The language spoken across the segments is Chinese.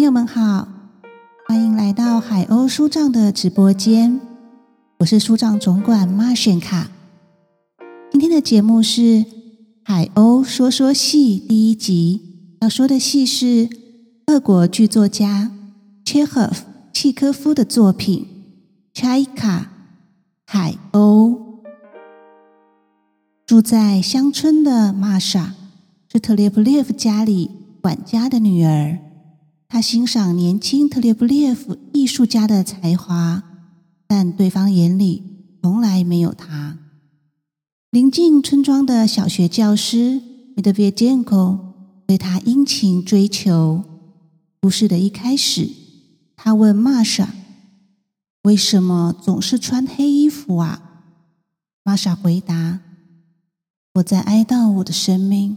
朋友们好，欢迎来到海鸥书帐的直播间，我是书帐总管马炫卡。今天的节目是《海鸥说说戏》第一集，要说的戏是俄国剧作家契诃夫契科夫的作品《柴卡》海鸥。住在乡村的玛莎是特列布列夫家里管家的女儿。他欣赏年轻特列布列夫艺术家的才华，但对方眼里从来没有他。临近村庄的小学教师米德别杰科对他殷勤追求。故事的一开始，他问玛莎：“为什么总是穿黑衣服啊？”玛莎回答：“我在哀悼我的生命，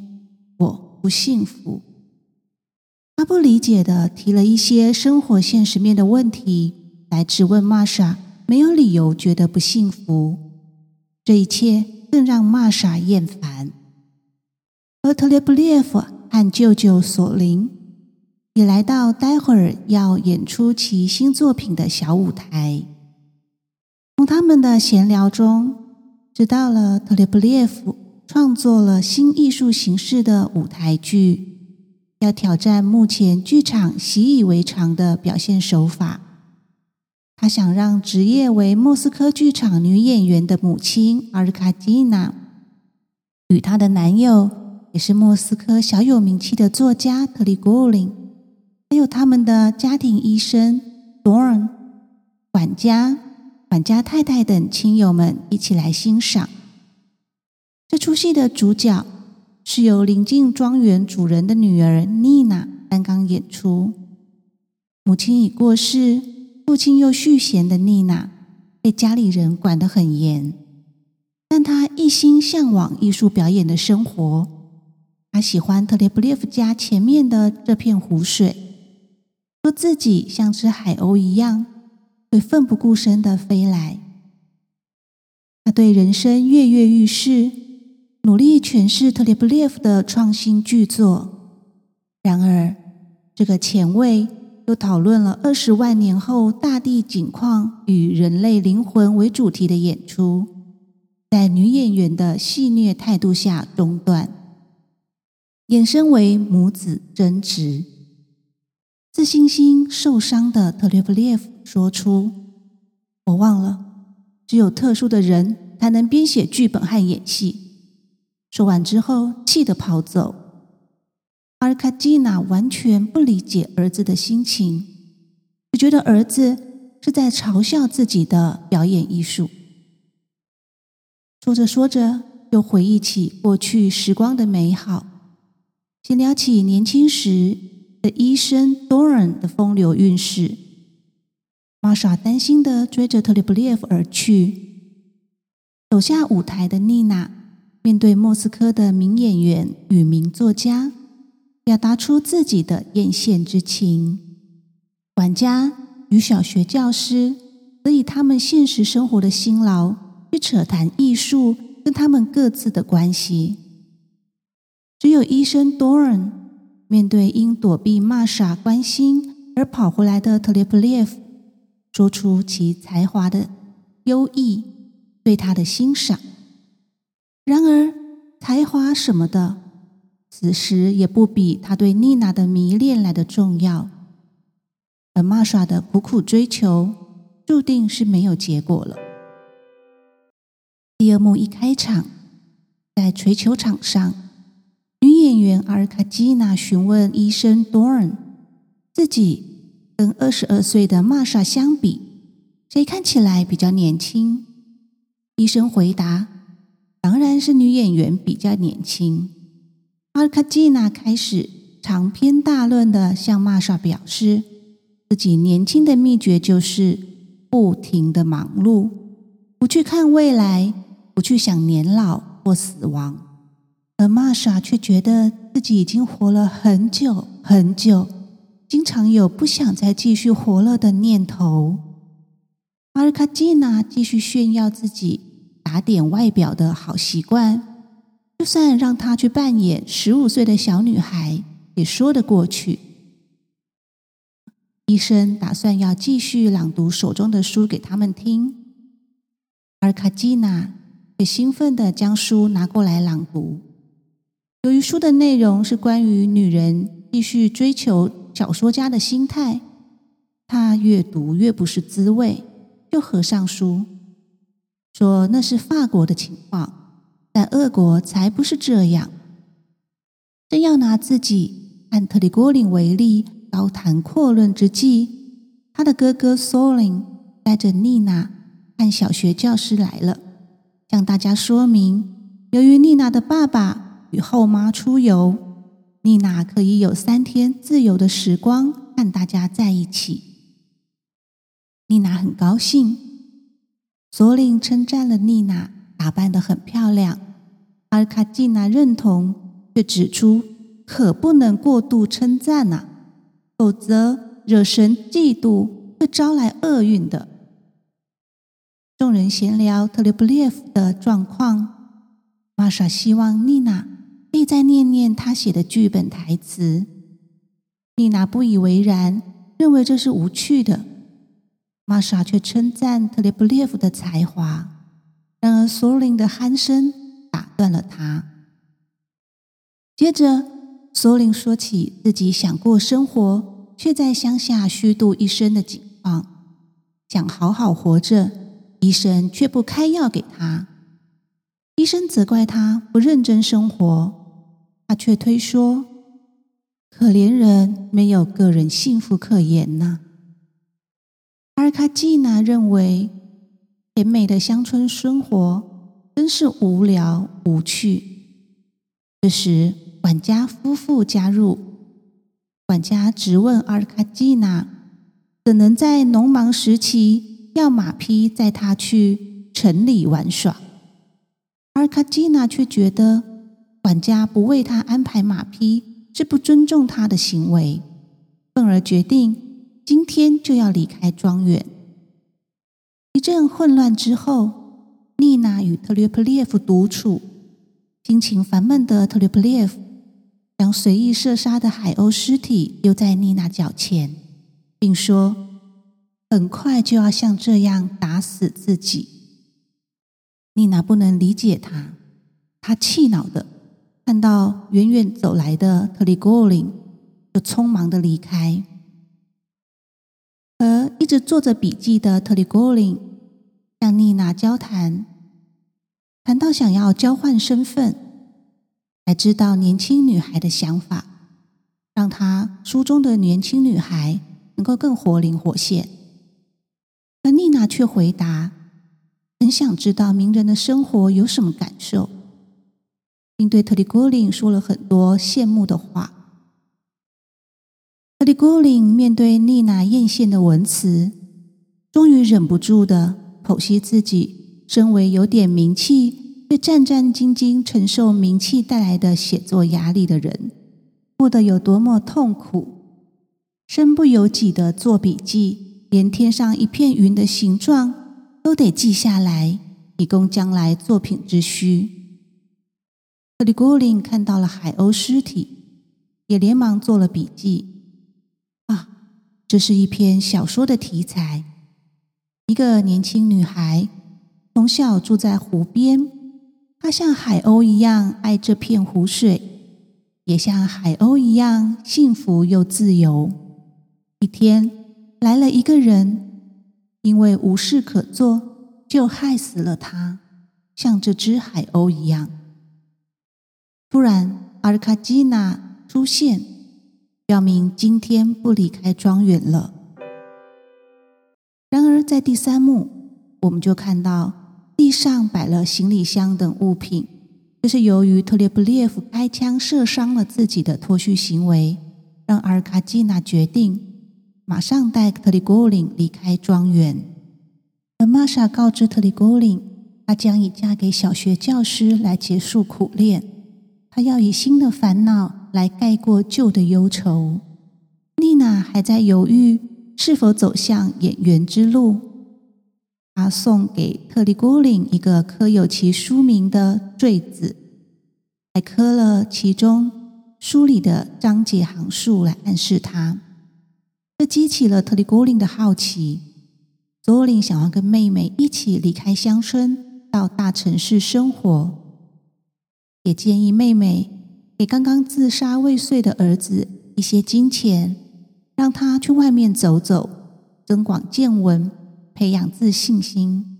我不幸福。”他不理解的提了一些生活现实面的问题来质问玛莎，没有理由觉得不幸福。这一切更让玛莎厌烦。而特列布列夫和舅舅索林也来到待会儿要演出其新作品的小舞台。从他们的闲聊中，知道了特列布列夫创作了新艺术形式的舞台剧。要挑战目前剧场习以为常的表现手法。他想让职业为莫斯科剧场女演员的母亲阿尔卡蒂娜，与她的男友也是莫斯科小有名气的作家特里古林，还有他们的家庭医生多尔、管家、管家太太等亲友们一起来欣赏这出戏的主角。是由临近庄园主人的女儿妮娜担纲演出。母亲已过世，父亲又续弦的妮娜被家里人管得很严，但她一心向往艺术表演的生活。她喜欢特列布列夫家前面的这片湖水，说自己像只海鸥一样，会奋不顾身的飞来。他对人生跃跃欲试。努力诠释特列布列夫的创新巨作。然而，这个前卫又讨论了二十万年后大地景况与人类灵魂为主题的演出，在女演员的戏谑态度下中断，衍生为母子争执。自信心受伤的特列布列夫说出：“我忘了，只有特殊的人才能编写剧本和演戏。”说完之后，气得跑走。阿尔卡蒂娜完全不理解儿子的心情，只觉得儿子是在嘲笑自己的表演艺术。说着说着，又回忆起过去时光的美好，先聊起年轻时的医生多尔的风流韵事。玛莎担心的追着特里布列夫而去，走下舞台的妮娜。面对莫斯科的名演员与名作家，表达出自己的艳羡之情。管家与小学教师则以他们现实生活的辛劳去扯谈艺术跟他们各自的关系。只有医生多尔面对因躲避玛莎关心而跑回来的特列普列夫，说出其才华的优异，对他的欣赏。然而，才华什么的，此时也不比他对丽娜的迷恋来的重要。而玛莎的苦苦追求，注定是没有结果了。第二幕一开场，在锤球场上，女演员阿尔卡基娜询问医生多尔，自己跟二十二岁的玛莎相比，谁看起来比较年轻？医生回答。当然是女演员比较年轻。阿尔卡季娜开始长篇大论的向玛莎表示，自己年轻的秘诀就是不停的忙碌，不去看未来，不去想年老或死亡。而玛莎却觉得自己已经活了很久很久，经常有不想再继续活了的念头。阿尔卡季娜继续炫耀自己。打点外表的好习惯，就算让她去扮演十五岁的小女孩，也说得过去。医生打算要继续朗读手中的书给他们听，而卡基娜也兴奋地将书拿过来朗读。由于书的内容是关于女人继续追求小说家的心态，她越读越不是滋味，就合上书，说那是法国的情况，但俄国才不是这样。正要拿自己按特里郭林为例。高谈阔论之际，他的哥哥索林带着丽娜和小学教师来了，向大家说明：由于丽娜的爸爸与后妈出游，丽娜可以有三天自由的时光和大家在一起。丽娜很高兴，索林称赞了妮娜打扮得很漂亮，而卡季娜认同，却指出可不能过度称赞呐。否则，惹神嫉妒会招来厄运的。众人闲聊特列布列夫的状况，玛莎希望妮娜可以再念念他写的剧本台词。丽娜不以为然，认为这是无趣的。玛莎却称赞特列布列夫的才华。然而，索林的鼾声打断了他。接着。索林说起自己想过生活，却在乡下虚度一生的境况，想好好活着，医生却不开药给他。医生责怪他不认真生活，他却推说：“可怜人没有个人幸福可言呐。”阿尔卡季娜认为，甜美的乡村生活真是无聊无趣。这时。管家夫妇加入，管家质问阿尔卡季娜：“怎能在农忙时期要马匹载他去城里玩耍？”阿尔卡季娜却觉得管家不为他安排马匹是不尊重他的行为，愤而决定今天就要离开庄园。一阵混乱之后，丽娜与特列普列夫独处，心情烦闷的特列普列夫。将随意射杀的海鸥尸体丢在妮娜脚前，并说：“很快就要像这样打死自己。”妮娜不能理解他，她气恼的看到远远走来的特里戈林，就匆忙的离开。而一直做着笔记的特里戈林向妮娜交谈，谈到想要交换身份。才知道年轻女孩的想法，让她书中的年轻女孩能够更活灵活现。而妮娜却回答：“很想知道名人的生活有什么感受，并对特里戈林说了很多羡慕的话。”特里古林面对妮娜艳羡的文辞，终于忍不住的剖析自己身为有点名气。却战战兢兢承受名气带来的写作压力的人，过得有多么痛苦？身不由己的做笔记，连天上一片云的形状都得记下来，以供将来作品之需。特里古林看到了海鸥尸体，也连忙做了笔记。啊，这是一篇小说的题材。一个年轻女孩从小住在湖边。她像海鸥一样爱这片湖水，也像海鸥一样幸福又自由。一天来了一个人，因为无事可做，就害死了他，像这只海鸥一样。突然，阿尔卡基娜出现，表明今天不离开庄园了。然而，在第三幕，我们就看到。地上摆了行李箱等物品，这是由于特列布列夫开枪射伤了自己的脱序行为，让阿尔卡基娜决定马上带特里古林离开庄园。而玛莎告知特里古林，她将以嫁给小学教师来结束苦恋，她要以新的烦恼来盖过旧的忧愁。丽娜还在犹豫是否走向演员之路。她送给特里古林一个刻有其书名的坠子，还刻了其中书里的章节行数来暗示他。这激起了特里古林的好奇。佐林想要跟妹妹一起离开乡村，到大城市生活，也建议妹妹给刚刚自杀未遂的儿子一些金钱，让他去外面走走，增广见闻，培养自信心。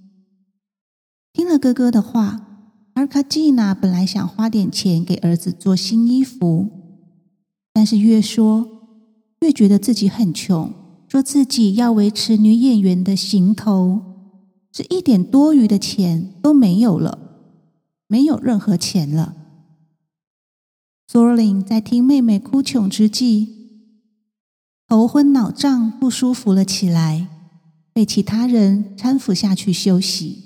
听了哥哥的话，阿卡季娜本来想花点钱给儿子做新衣服，但是越说越觉得自己很穷。说自己要维持女演员的行头，是一点多余的钱都没有了，没有任何钱了。索林在听妹妹哭穷之际，头昏脑胀，不舒服了起来，被其他人搀扶下去休息。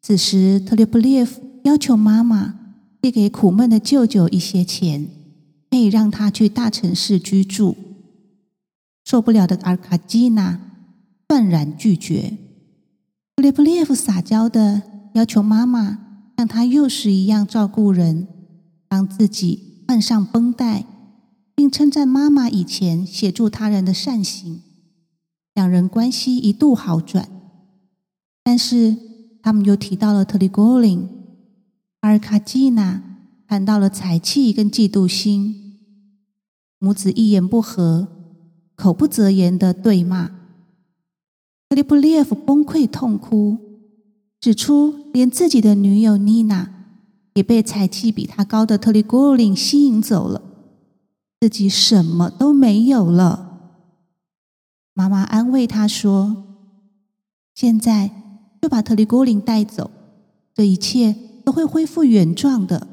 此时，特列布列夫要求妈妈借给苦闷的舅舅一些钱，可以让他去大城市居住。受不了的阿卡基娜断然拒绝。特列布列夫撒娇的要求妈妈像他幼时一样照顾人，帮自己换上绷带，并称赞妈妈以前协助他人的善行。两人关系一度好转，但是他们又提到了特里戈林，阿尔卡季娜谈到了财气跟嫉妒心，母子一言不合。口不择言的对骂，特里布列夫崩溃痛哭，指出连自己的女友妮娜也被才气比他高的特里古林吸引走了，自己什么都没有了。妈妈安慰他说：“现在就把特里古林带走，这一切都会恢复原状的。”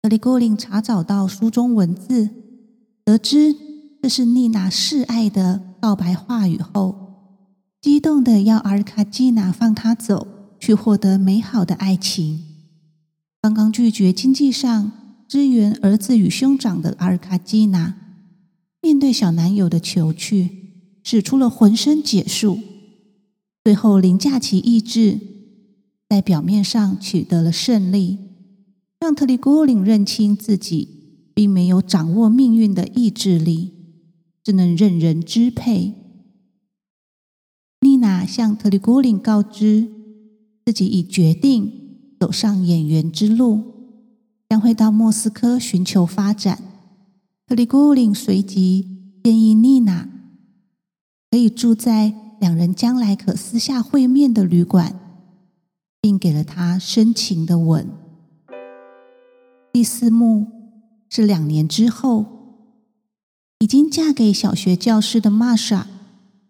特里古林查找到书中文字，得知。这是妮娜示爱的告白话语后，激动的要阿尔卡基娜放他走，去获得美好的爱情。刚刚拒绝经济上支援儿子与兄长的阿尔卡基娜，面对小男友的求去，使出了浑身解数，最后凌驾其意志，在表面上取得了胜利，让特里古林认清自己并没有掌握命运的意志力。只能任人支配。妮娜向特里古林告知，自己已决定走上演员之路，将会到莫斯科寻求发展。特里古林随即建议妮娜可以住在两人将来可私下会面的旅馆，并给了她深情的吻。第四幕是两年之后。已经嫁给小学教师的玛莎，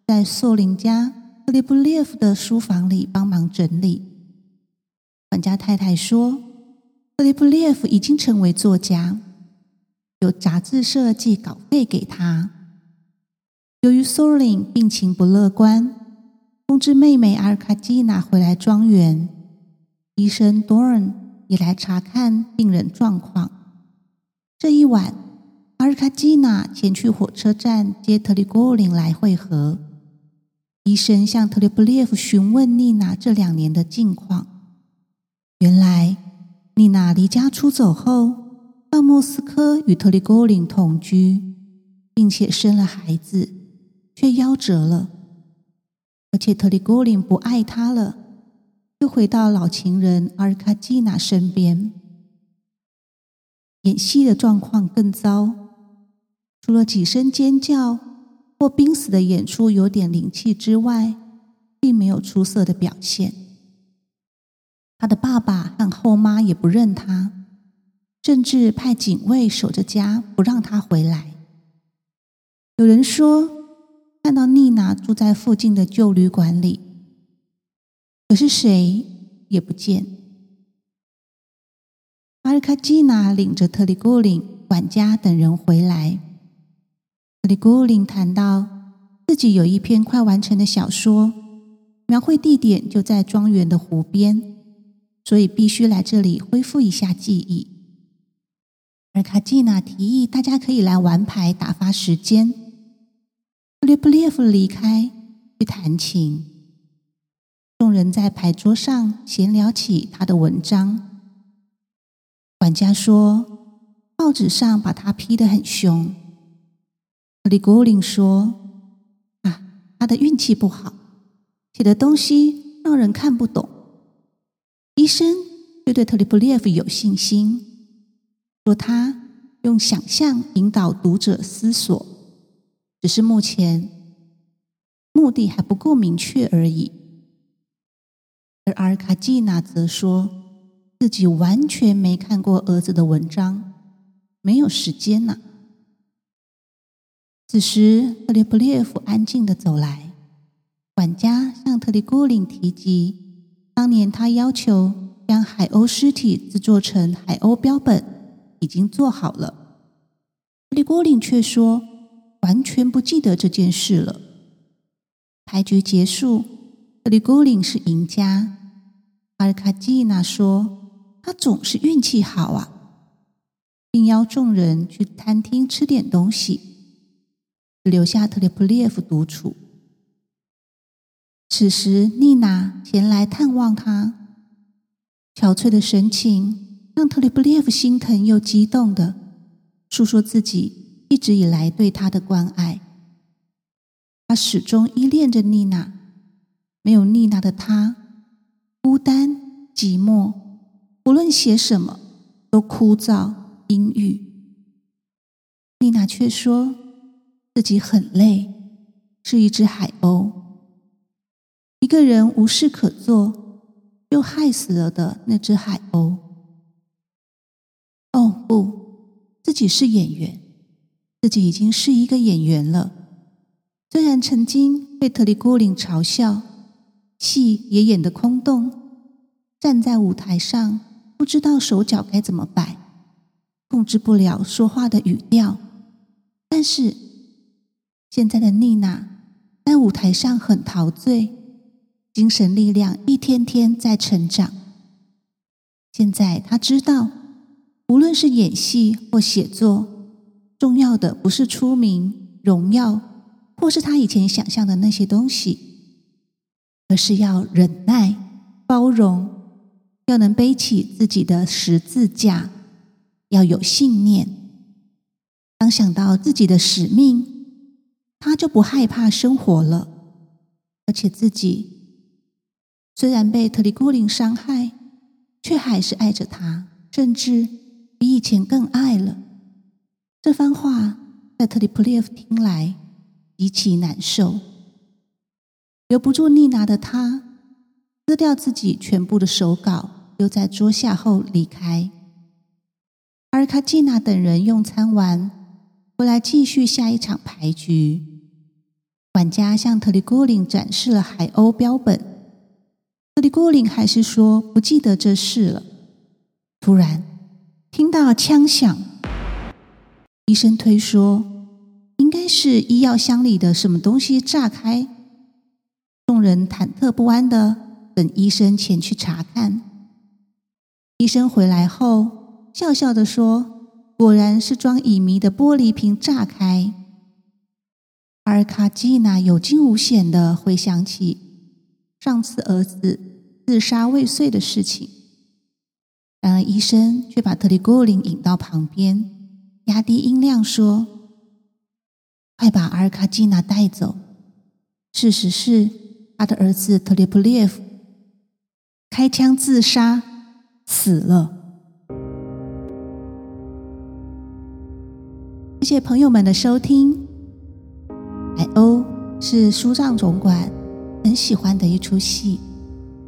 在索林家特列布列夫的书房里帮忙整理。管家太太说，特列布列夫已经成为作家，有杂志设计稿费给他。由于索林病情不乐观，通知妹妹阿尔卡基娜回来庄园。医生多恩也来查看病人状况。这一晚。阿尔卡基娜前去火车站接特里古林来会合。医生向特列布列夫询问丽娜这两年的近况。原来，丽娜离家出走后，到莫斯科与特里戈林同居，并且生了孩子，却夭折了。而且特里戈林不爱她了，又回到老情人阿尔卡季娜身边。演戏的状况更糟。除了几声尖叫或濒死的演出有点灵气之外，并没有出色的表现。他的爸爸和后妈也不认他，甚至派警卫守着家，不让他回来。有人说看到妮娜住在附近的旧旅馆里，可是谁也不见。阿尔卡基娜领着特里古林管家等人回来。特里古林谈到自己有一篇快完成的小说，描绘地点就在庄园的湖边，所以必须来这里恢复一下记忆。而卡季娜提议大家可以来玩牌打发时间。特列布列夫离开去弹琴，众人在牌桌上闲聊起他的文章。管家说，报纸上把他批得很凶。特里古林说：“啊他的运气不好，写的东西让人看不懂。医生却对特里普列夫有信心，说他用想象引导读者思索，只是目前目的还不够明确而已。而阿尔卡季娜则说自己完全没看过儿子的文章，没有时间呢。此时，特列普列夫安静的走来。管家向特里古林提及，当年他要求将海鸥尸体制作成海鸥标本，已经做好了。特里古林却说，完全不记得这件事了。牌局结束，特里古林是赢家。阿尔卡季娜说，他总是运气好啊，并邀众人去餐厅吃点东西。留下特列普列夫独处。此时，妮娜前来探望他，憔悴的神情让特列普列夫心疼又激动的诉说自己一直以来对他的关爱。他始终依恋着妮娜，没有妮娜的他，孤单寂寞，无论写什么都枯燥阴郁。妮娜却说。自己很累，是一只海鸥，一个人无事可做，又害死了的那只海鸥。哦不，自己是演员，自己已经是一个演员了。虽然曾经被特里古林嘲笑，戏也演得空洞，站在舞台上不知道手脚该怎么摆，控制不了说话的语调，但是。现在的妮娜在舞台上很陶醉，精神力量一天天在成长。现在他知道，无论是演戏或写作，重要的不是出名、荣耀，或是他以前想象的那些东西，而是要忍耐、包容，要能背起自己的十字架，要有信念。当想到自己的使命，他就不害怕生活了，而且自己虽然被特里古林伤害，却还是爱着他，甚至比以前更爱了。这番话在特里普列夫听来极其难受，留不住丽娜的他，撕掉自己全部的手稿，丢在桌下后离开。而卡季娜等人用餐完，回来继续下一场牌局。管家向特里古林展示了海鸥标本，特里古林还是说不记得这事了。突然听到枪响，医生推说应该是医药箱里的什么东西炸开，众人忐忑不安的等医生前去查看。医生回来后笑笑的说：“果然是装乙醚的玻璃瓶炸开。”阿尔卡季娜有惊无险的回想起上次儿子自杀未遂的事情，然而医生却把特里古林引到旁边，压低音量说：“快把阿尔卡季娜带走。事实是，他的儿子特列普列夫开枪自杀死了。”谢谢朋友们的收听。海鸥是书上总管很喜欢的一出戏。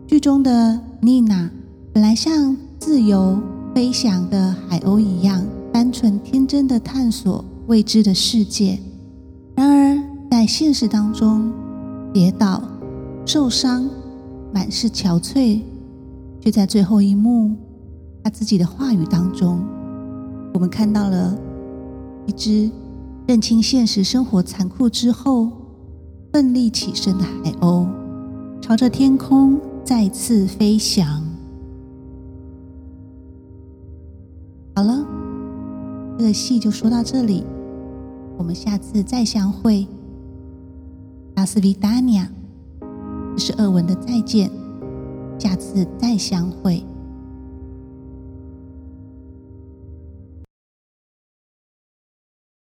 剧中的妮娜本来像自由飞翔的海鸥一样，单纯天真的探索未知的世界。然而，在现实当中，跌倒、受伤、满是憔悴，却在最后一幕，他自己的话语当中，我们看到了一只。认清现实生活残酷之后，奋力起身的海鸥，朝着天空再次飞翔。好了，这个戏就说到这里，我们下次再相会。拉斯维达尼亚，这是俄文的再见，下次再相会。